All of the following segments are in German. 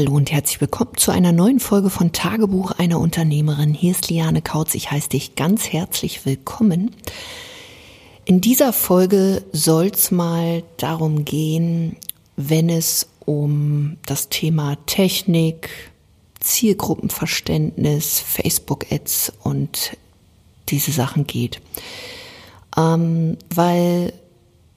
Hallo und herzlich willkommen zu einer neuen Folge von Tagebuch einer Unternehmerin. Hier ist Liane Kautz. Ich heiße dich ganz herzlich willkommen. In dieser Folge soll es mal darum gehen, wenn es um das Thema Technik, Zielgruppenverständnis, Facebook-Ads und diese Sachen geht. Ähm, weil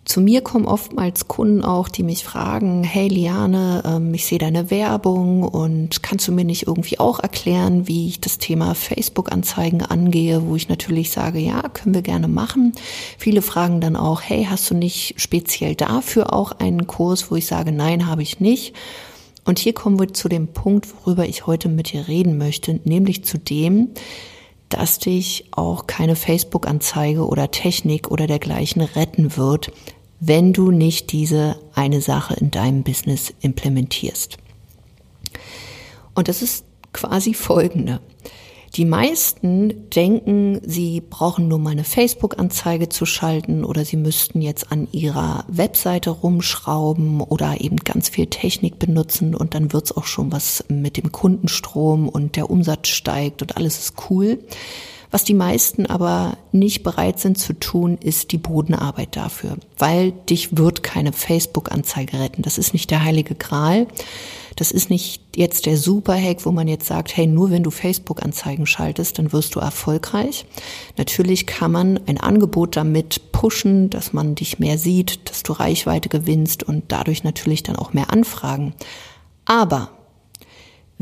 zu mir kommen oftmals Kunden auch, die mich fragen, hey Liane, ähm, ich sehe deine Werbung und kannst du mir nicht irgendwie auch erklären, wie ich das Thema Facebook-Anzeigen angehe, wo ich natürlich sage, ja, können wir gerne machen. Viele fragen dann auch, hey, hast du nicht speziell dafür auch einen Kurs, wo ich sage, nein, habe ich nicht. Und hier kommen wir zu dem Punkt, worüber ich heute mit dir reden möchte, nämlich zu dem, dass dich auch keine Facebook-Anzeige oder Technik oder dergleichen retten wird, wenn du nicht diese eine Sache in deinem Business implementierst. Und das ist quasi folgende. Die meisten denken, sie brauchen nur mal eine Facebook-Anzeige zu schalten oder sie müssten jetzt an ihrer Webseite rumschrauben oder eben ganz viel Technik benutzen und dann wird's auch schon was mit dem Kundenstrom und der Umsatz steigt und alles ist cool. Was die meisten aber nicht bereit sind zu tun, ist die Bodenarbeit dafür, weil dich wird keine Facebook-Anzeige retten. Das ist nicht der heilige Gral. Das ist nicht jetzt der Super-Hack, wo man jetzt sagt, hey, nur wenn du Facebook-Anzeigen schaltest, dann wirst du erfolgreich. Natürlich kann man ein Angebot damit pushen, dass man dich mehr sieht, dass du Reichweite gewinnst und dadurch natürlich dann auch mehr Anfragen. Aber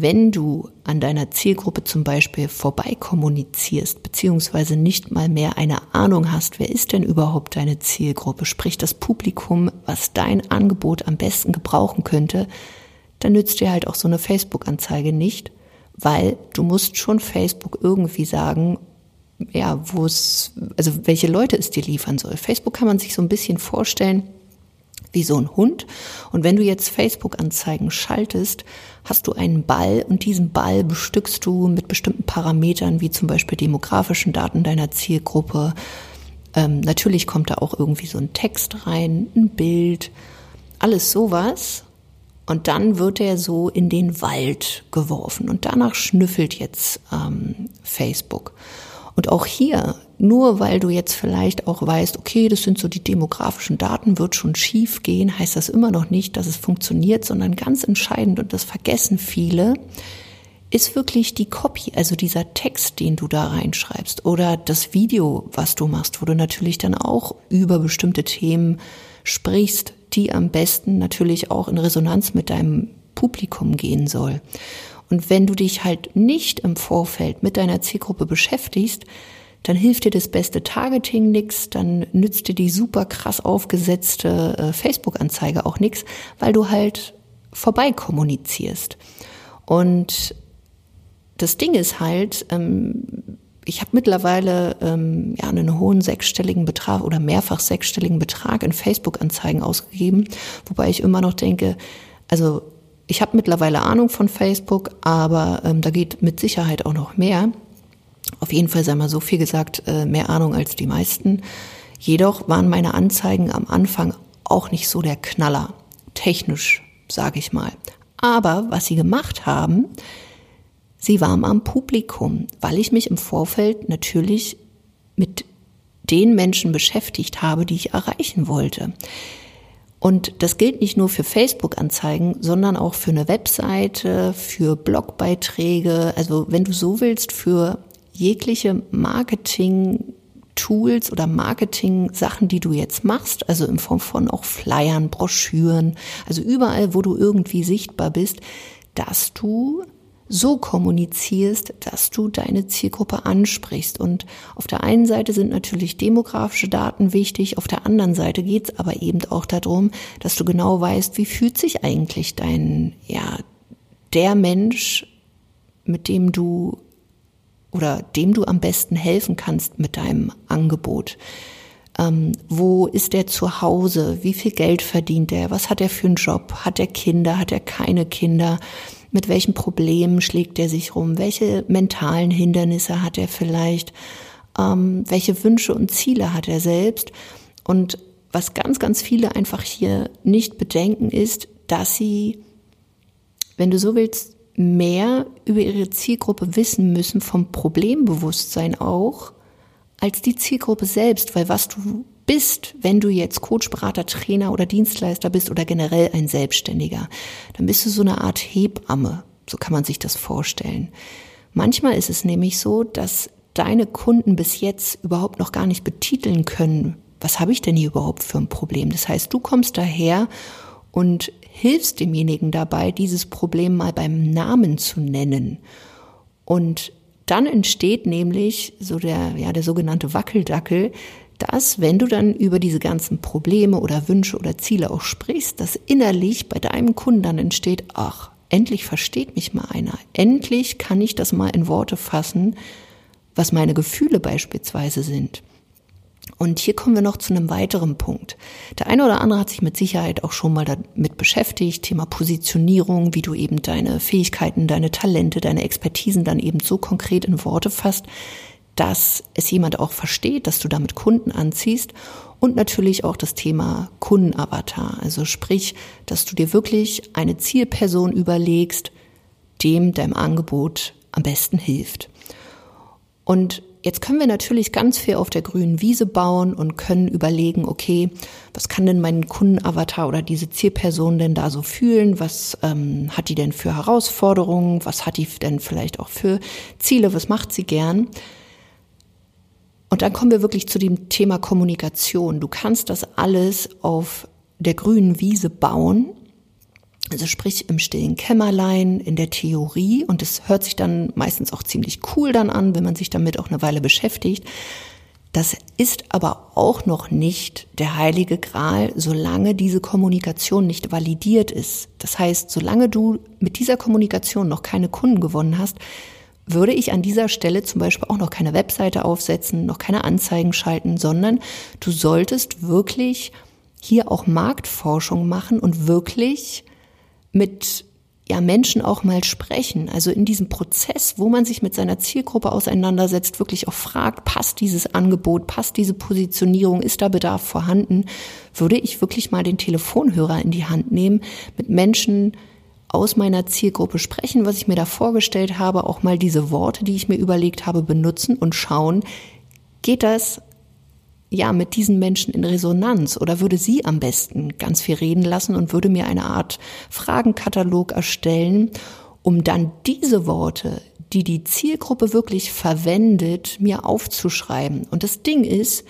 wenn du an deiner Zielgruppe zum Beispiel vorbei kommunizierst, beziehungsweise nicht mal mehr eine Ahnung hast, wer ist denn überhaupt deine Zielgruppe, sprich das Publikum, was dein Angebot am besten gebrauchen könnte, dann nützt dir halt auch so eine Facebook-Anzeige nicht, weil du musst schon Facebook irgendwie sagen, ja, wo es, also welche Leute es dir liefern soll. Facebook kann man sich so ein bisschen vorstellen, wie so ein Hund. Und wenn du jetzt Facebook-Anzeigen schaltest, hast du einen Ball und diesen Ball bestückst du mit bestimmten Parametern, wie zum Beispiel demografischen Daten deiner Zielgruppe. Ähm, natürlich kommt da auch irgendwie so ein Text rein, ein Bild, alles sowas. Und dann wird er so in den Wald geworfen und danach schnüffelt jetzt ähm, Facebook. Und auch hier, nur weil du jetzt vielleicht auch weißt, okay, das sind so die demografischen Daten, wird schon schief gehen, heißt das immer noch nicht, dass es funktioniert, sondern ganz entscheidend, und das vergessen viele, ist wirklich die Copy, also dieser Text, den du da reinschreibst oder das Video, was du machst, wo du natürlich dann auch über bestimmte Themen sprichst, die am besten natürlich auch in Resonanz mit deinem Publikum gehen soll. Und wenn du dich halt nicht im Vorfeld mit deiner Zielgruppe beschäftigst, dann hilft dir das beste Targeting nix, dann nützt dir die super krass aufgesetzte äh, Facebook-Anzeige auch nix, weil du halt vorbei kommunizierst. Und das Ding ist halt, ähm, ich habe mittlerweile ähm, einen hohen sechsstelligen Betrag oder mehrfach sechsstelligen Betrag in Facebook-Anzeigen ausgegeben, wobei ich immer noch denke, also ich habe mittlerweile Ahnung von Facebook, aber ähm, da geht mit Sicherheit auch noch mehr. Auf jeden Fall sei mal so viel gesagt, äh, mehr Ahnung als die meisten. Jedoch waren meine Anzeigen am Anfang auch nicht so der Knaller, technisch, sage ich mal. Aber was sie gemacht haben, sie waren am Publikum, weil ich mich im Vorfeld natürlich mit den Menschen beschäftigt habe, die ich erreichen wollte. Und das gilt nicht nur für Facebook-Anzeigen, sondern auch für eine Webseite, für Blogbeiträge. Also wenn du so willst, für jegliche Marketing-Tools oder Marketing-Sachen, die du jetzt machst, also in Form von auch Flyern, Broschüren, also überall, wo du irgendwie sichtbar bist, dass du so kommunizierst, dass du deine Zielgruppe ansprichst. Und auf der einen Seite sind natürlich demografische Daten wichtig, auf der anderen Seite geht es aber eben auch darum, dass du genau weißt, wie fühlt sich eigentlich dein, ja, der Mensch, mit dem du oder dem du am besten helfen kannst mit deinem Angebot. Ähm, wo ist er zu Hause? Wie viel Geld verdient er? Was hat er für einen Job? Hat er Kinder? Hat er keine Kinder? mit welchen Problemen schlägt er sich rum, welche mentalen Hindernisse hat er vielleicht, ähm, welche Wünsche und Ziele hat er selbst. Und was ganz, ganz viele einfach hier nicht bedenken ist, dass sie wenn du so willst, mehr über ihre Zielgruppe wissen müssen, vom Problembewusstsein auch, als die Zielgruppe selbst, weil was du bist, wenn du jetzt Coach, Berater, Trainer oder Dienstleister bist oder generell ein Selbstständiger, dann bist du so eine Art Hebamme. So kann man sich das vorstellen. Manchmal ist es nämlich so, dass deine Kunden bis jetzt überhaupt noch gar nicht betiteln können, was habe ich denn hier überhaupt für ein Problem? Das heißt, du kommst daher und hilfst demjenigen dabei, dieses Problem mal beim Namen zu nennen. Und dann entsteht nämlich so der, ja, der sogenannte Wackeldackel, dass, wenn du dann über diese ganzen Probleme oder Wünsche oder Ziele auch sprichst, dass innerlich bei deinem Kunden dann entsteht, ach, endlich versteht mich mal einer. Endlich kann ich das mal in Worte fassen, was meine Gefühle beispielsweise sind. Und hier kommen wir noch zu einem weiteren Punkt. Der eine oder andere hat sich mit Sicherheit auch schon mal damit beschäftigt, Thema Positionierung, wie du eben deine Fähigkeiten, deine Talente, deine Expertisen dann eben so konkret in Worte fasst, dass es jemand auch versteht, dass du damit Kunden anziehst und natürlich auch das Thema Kundenavatar. Also sprich, dass du dir wirklich eine Zielperson überlegst, dem dein Angebot am besten hilft. Und Jetzt können wir natürlich ganz viel auf der grünen Wiese bauen und können überlegen, okay, was kann denn mein Kundenavatar oder diese Zielperson denn da so fühlen? Was ähm, hat die denn für Herausforderungen? Was hat die denn vielleicht auch für Ziele? Was macht sie gern? Und dann kommen wir wirklich zu dem Thema Kommunikation. Du kannst das alles auf der grünen Wiese bauen also sprich im stillen Kämmerlein, in der Theorie. Und es hört sich dann meistens auch ziemlich cool dann an, wenn man sich damit auch eine Weile beschäftigt. Das ist aber auch noch nicht der heilige Gral, solange diese Kommunikation nicht validiert ist. Das heißt, solange du mit dieser Kommunikation noch keine Kunden gewonnen hast, würde ich an dieser Stelle zum Beispiel auch noch keine Webseite aufsetzen, noch keine Anzeigen schalten, sondern du solltest wirklich hier auch Marktforschung machen und wirklich mit ja, Menschen auch mal sprechen. Also in diesem Prozess, wo man sich mit seiner Zielgruppe auseinandersetzt, wirklich auch fragt, passt dieses Angebot, passt diese Positionierung, ist da Bedarf vorhanden, würde ich wirklich mal den Telefonhörer in die Hand nehmen, mit Menschen aus meiner Zielgruppe sprechen, was ich mir da vorgestellt habe, auch mal diese Worte, die ich mir überlegt habe, benutzen und schauen, geht das ja, mit diesen Menschen in Resonanz oder würde sie am besten ganz viel reden lassen und würde mir eine Art Fragenkatalog erstellen, um dann diese Worte, die die Zielgruppe wirklich verwendet, mir aufzuschreiben. Und das Ding ist,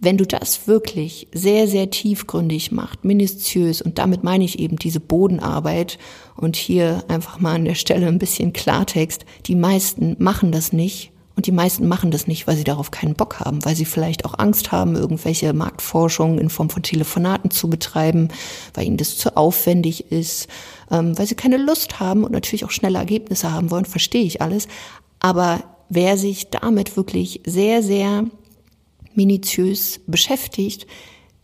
wenn du das wirklich sehr, sehr tiefgründig macht, minutiös, und damit meine ich eben diese Bodenarbeit und hier einfach mal an der Stelle ein bisschen Klartext, die meisten machen das nicht und die meisten machen das nicht, weil sie darauf keinen Bock haben, weil sie vielleicht auch Angst haben, irgendwelche Marktforschung in Form von Telefonaten zu betreiben, weil ihnen das zu aufwendig ist, ähm, weil sie keine Lust haben und natürlich auch schnelle Ergebnisse haben wollen, verstehe ich alles. Aber wer sich damit wirklich sehr, sehr minutiös beschäftigt,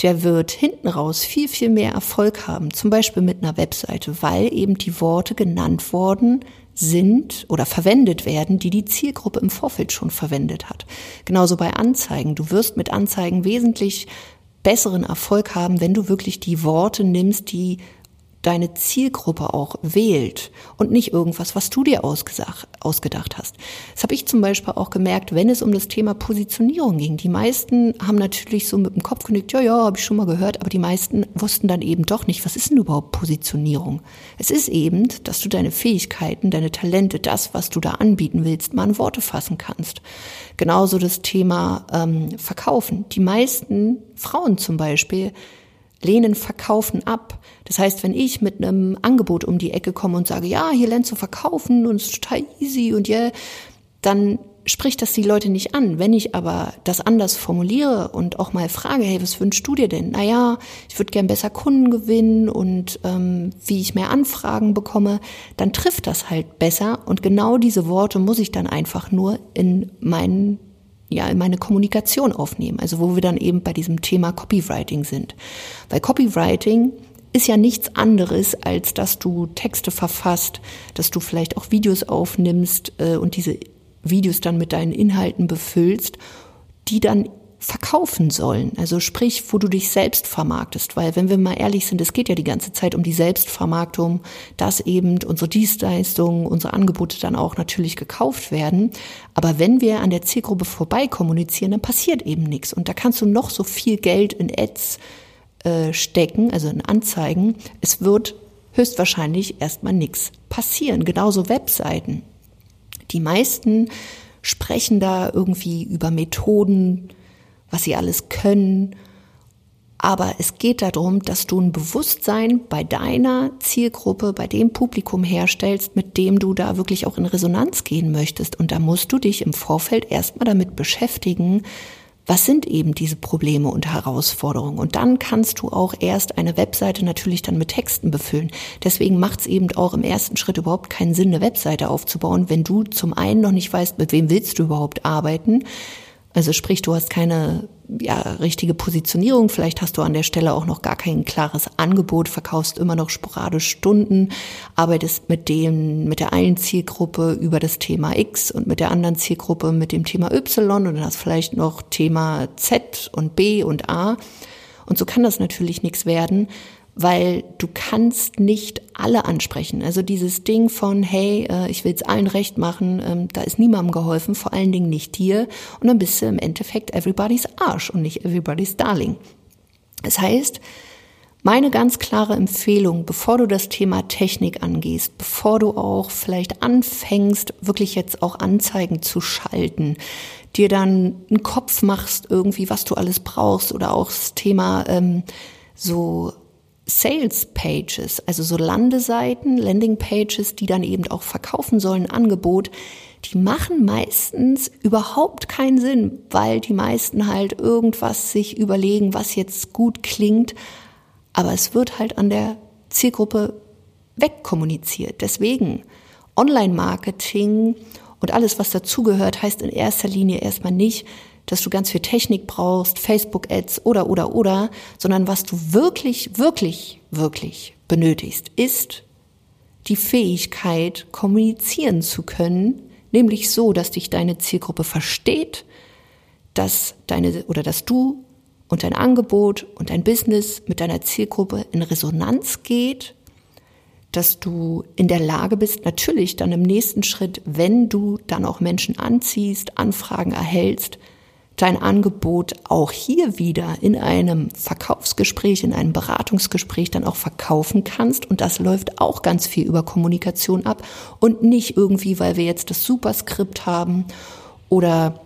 der wird hinten raus viel, viel mehr Erfolg haben, zum Beispiel mit einer Webseite, weil eben die Worte genannt worden sind oder verwendet werden, die die Zielgruppe im Vorfeld schon verwendet hat. Genauso bei Anzeigen. Du wirst mit Anzeigen wesentlich besseren Erfolg haben, wenn du wirklich die Worte nimmst, die deine Zielgruppe auch wählt und nicht irgendwas, was du dir ausgedacht hast. Das habe ich zum Beispiel auch gemerkt, wenn es um das Thema Positionierung ging. Die meisten haben natürlich so mit dem Kopf genickt, ja, ja, habe ich schon mal gehört, aber die meisten wussten dann eben doch nicht, was ist denn überhaupt Positionierung? Es ist eben, dass du deine Fähigkeiten, deine Talente, das, was du da anbieten willst, mal in Worte fassen kannst. Genauso das Thema ähm, Verkaufen. Die meisten Frauen zum Beispiel lehnen Verkaufen ab. Das heißt, wenn ich mit einem Angebot um die Ecke komme und sage, ja, hier lernst du verkaufen und es ist total easy und ja, yeah, dann spricht das die Leute nicht an. Wenn ich aber das anders formuliere und auch mal frage, hey, was wünschst du dir denn? Naja, ich würde gern besser Kunden gewinnen und ähm, wie ich mehr Anfragen bekomme, dann trifft das halt besser. Und genau diese Worte muss ich dann einfach nur in meinen ja, in meine Kommunikation aufnehmen. Also wo wir dann eben bei diesem Thema Copywriting sind. Weil Copywriting ist ja nichts anderes, als dass du Texte verfasst, dass du vielleicht auch Videos aufnimmst äh, und diese Videos dann mit deinen Inhalten befüllst, die dann verkaufen sollen. Also sprich, wo du dich selbst vermarktest. Weil wenn wir mal ehrlich sind, es geht ja die ganze Zeit um die Selbstvermarktung, dass eben unsere Dienstleistungen, unsere Angebote dann auch natürlich gekauft werden. Aber wenn wir an der Zielgruppe vorbei kommunizieren, dann passiert eben nichts. Und da kannst du noch so viel Geld in Ads äh, stecken, also in Anzeigen. Es wird höchstwahrscheinlich erstmal nichts passieren. Genauso Webseiten. Die meisten sprechen da irgendwie über Methoden, was sie alles können. Aber es geht darum, dass du ein Bewusstsein bei deiner Zielgruppe, bei dem Publikum herstellst, mit dem du da wirklich auch in Resonanz gehen möchtest. Und da musst du dich im Vorfeld erstmal damit beschäftigen, was sind eben diese Probleme und Herausforderungen. Und dann kannst du auch erst eine Webseite natürlich dann mit Texten befüllen. Deswegen macht es eben auch im ersten Schritt überhaupt keinen Sinn, eine Webseite aufzubauen, wenn du zum einen noch nicht weißt, mit wem willst du überhaupt arbeiten. Also sprich, du hast keine ja, richtige Positionierung. Vielleicht hast du an der Stelle auch noch gar kein klares Angebot, verkaufst immer noch sporadisch Stunden, arbeitest mit dem, mit der einen Zielgruppe über das Thema X und mit der anderen Zielgruppe mit dem Thema Y und dann hast vielleicht noch Thema Z und B und A. Und so kann das natürlich nichts werden, weil du kannst nicht alle ansprechen. Also dieses Ding von, hey, äh, ich will es allen recht machen, ähm, da ist niemandem geholfen, vor allen Dingen nicht dir. Und dann bist du im Endeffekt everybody's Arsch und nicht everybody's Darling. Das heißt, meine ganz klare Empfehlung, bevor du das Thema Technik angehst, bevor du auch vielleicht anfängst, wirklich jetzt auch Anzeigen zu schalten, dir dann einen Kopf machst irgendwie, was du alles brauchst oder auch das Thema ähm, so Sales Pages, also so Landeseiten, Landing Pages, die dann eben auch verkaufen sollen, Angebot, die machen meistens überhaupt keinen Sinn, weil die meisten halt irgendwas sich überlegen, was jetzt gut klingt, aber es wird halt an der Zielgruppe wegkommuniziert. Deswegen Online-Marketing und alles, was dazugehört, heißt in erster Linie erstmal nicht, dass du ganz viel Technik brauchst, Facebook-Ads oder, oder, oder, sondern was du wirklich, wirklich, wirklich benötigst, ist die Fähigkeit, kommunizieren zu können, nämlich so, dass dich deine Zielgruppe versteht, dass deine, oder dass du und dein Angebot und dein Business mit deiner Zielgruppe in Resonanz geht, dass du in der Lage bist, natürlich dann im nächsten Schritt, wenn du dann auch Menschen anziehst, Anfragen erhältst, dein Angebot auch hier wieder in einem Verkaufsgespräch, in einem Beratungsgespräch dann auch verkaufen kannst. Und das läuft auch ganz viel über Kommunikation ab und nicht irgendwie, weil wir jetzt das Superskript haben oder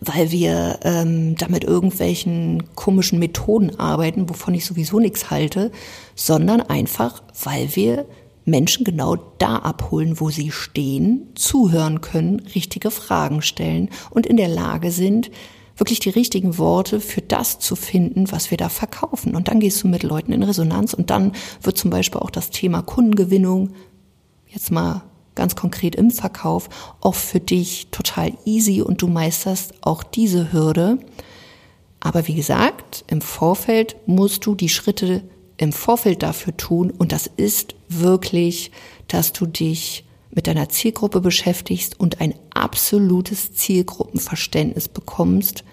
weil wir ähm, damit irgendwelchen komischen Methoden arbeiten, wovon ich sowieso nichts halte, sondern einfach, weil wir Menschen genau da abholen, wo sie stehen, zuhören können, richtige Fragen stellen und in der Lage sind, wirklich die richtigen Worte für das zu finden, was wir da verkaufen. Und dann gehst du mit Leuten in Resonanz und dann wird zum Beispiel auch das Thema Kundengewinnung, jetzt mal ganz konkret im Verkauf, auch für dich total easy und du meisterst auch diese Hürde. Aber wie gesagt, im Vorfeld musst du die Schritte im Vorfeld dafür tun und das ist wirklich, dass du dich mit deiner Zielgruppe beschäftigst und ein absolutes Zielgruppenverständnis bekommst,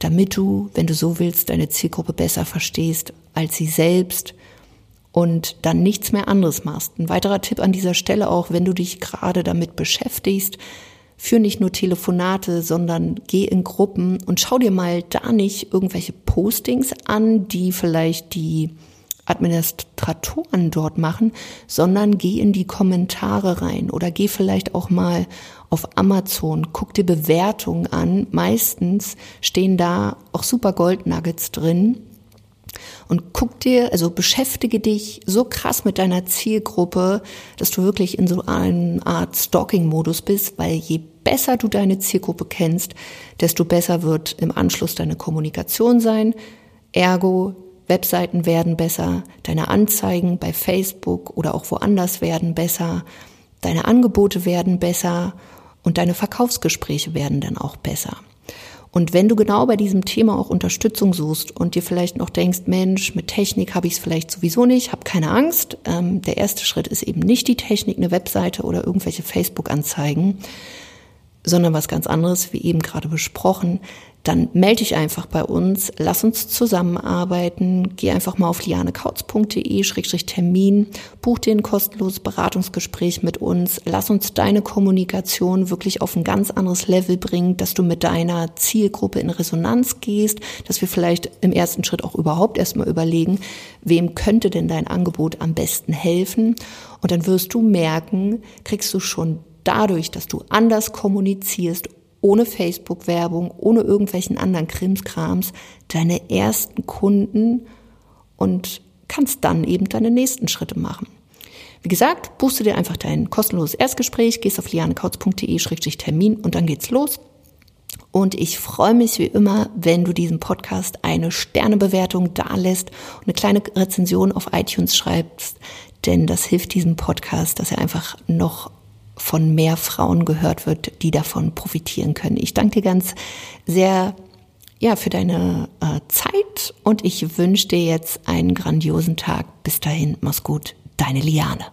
damit du, wenn du so willst, deine Zielgruppe besser verstehst als sie selbst und dann nichts mehr anderes machst. Ein weiterer Tipp an dieser Stelle auch, wenn du dich gerade damit beschäftigst, führ nicht nur Telefonate, sondern geh in Gruppen und schau dir mal da nicht irgendwelche Postings an, die vielleicht die Administratoren dort machen, sondern geh in die Kommentare rein oder geh vielleicht auch mal auf Amazon, guck dir Bewertungen an. Meistens stehen da auch super Goldnuggets drin. Und guck dir, also beschäftige dich so krass mit deiner Zielgruppe, dass du wirklich in so einer Art Stalking-Modus bist, weil je besser du deine Zielgruppe kennst, desto besser wird im Anschluss deine Kommunikation sein. Ergo, Webseiten werden besser, deine Anzeigen bei Facebook oder auch woanders werden besser, deine Angebote werden besser und deine Verkaufsgespräche werden dann auch besser. Und wenn du genau bei diesem Thema auch Unterstützung suchst und dir vielleicht noch denkst, Mensch, mit Technik habe ich es vielleicht sowieso nicht, hab keine Angst. Ähm, der erste Schritt ist eben nicht die Technik, eine Webseite oder irgendwelche Facebook-Anzeigen, sondern was ganz anderes, wie eben gerade besprochen, dann melde dich einfach bei uns, lass uns zusammenarbeiten, geh einfach mal auf lianekautz.de-termin, buch dir ein kostenloses Beratungsgespräch mit uns, lass uns deine Kommunikation wirklich auf ein ganz anderes Level bringen, dass du mit deiner Zielgruppe in Resonanz gehst, dass wir vielleicht im ersten Schritt auch überhaupt erstmal überlegen, wem könnte denn dein Angebot am besten helfen? Und dann wirst du merken, kriegst du schon dadurch, dass du anders kommunizierst ohne Facebook-Werbung, ohne irgendwelchen anderen Krimskrams, deine ersten Kunden und kannst dann eben deine nächsten Schritte machen. Wie gesagt, buchst du dir einfach dein kostenloses Erstgespräch, gehst auf lianekautz.de-termin und dann geht's los. Und ich freue mich wie immer, wenn du diesem Podcast eine Sternebewertung dalässt und eine kleine Rezension auf iTunes schreibst, denn das hilft diesem Podcast, dass er einfach noch von mehr Frauen gehört wird, die davon profitieren können. Ich danke dir ganz sehr ja, für deine äh, Zeit und ich wünsche dir jetzt einen grandiosen Tag. Bis dahin, mach's gut, deine Liane.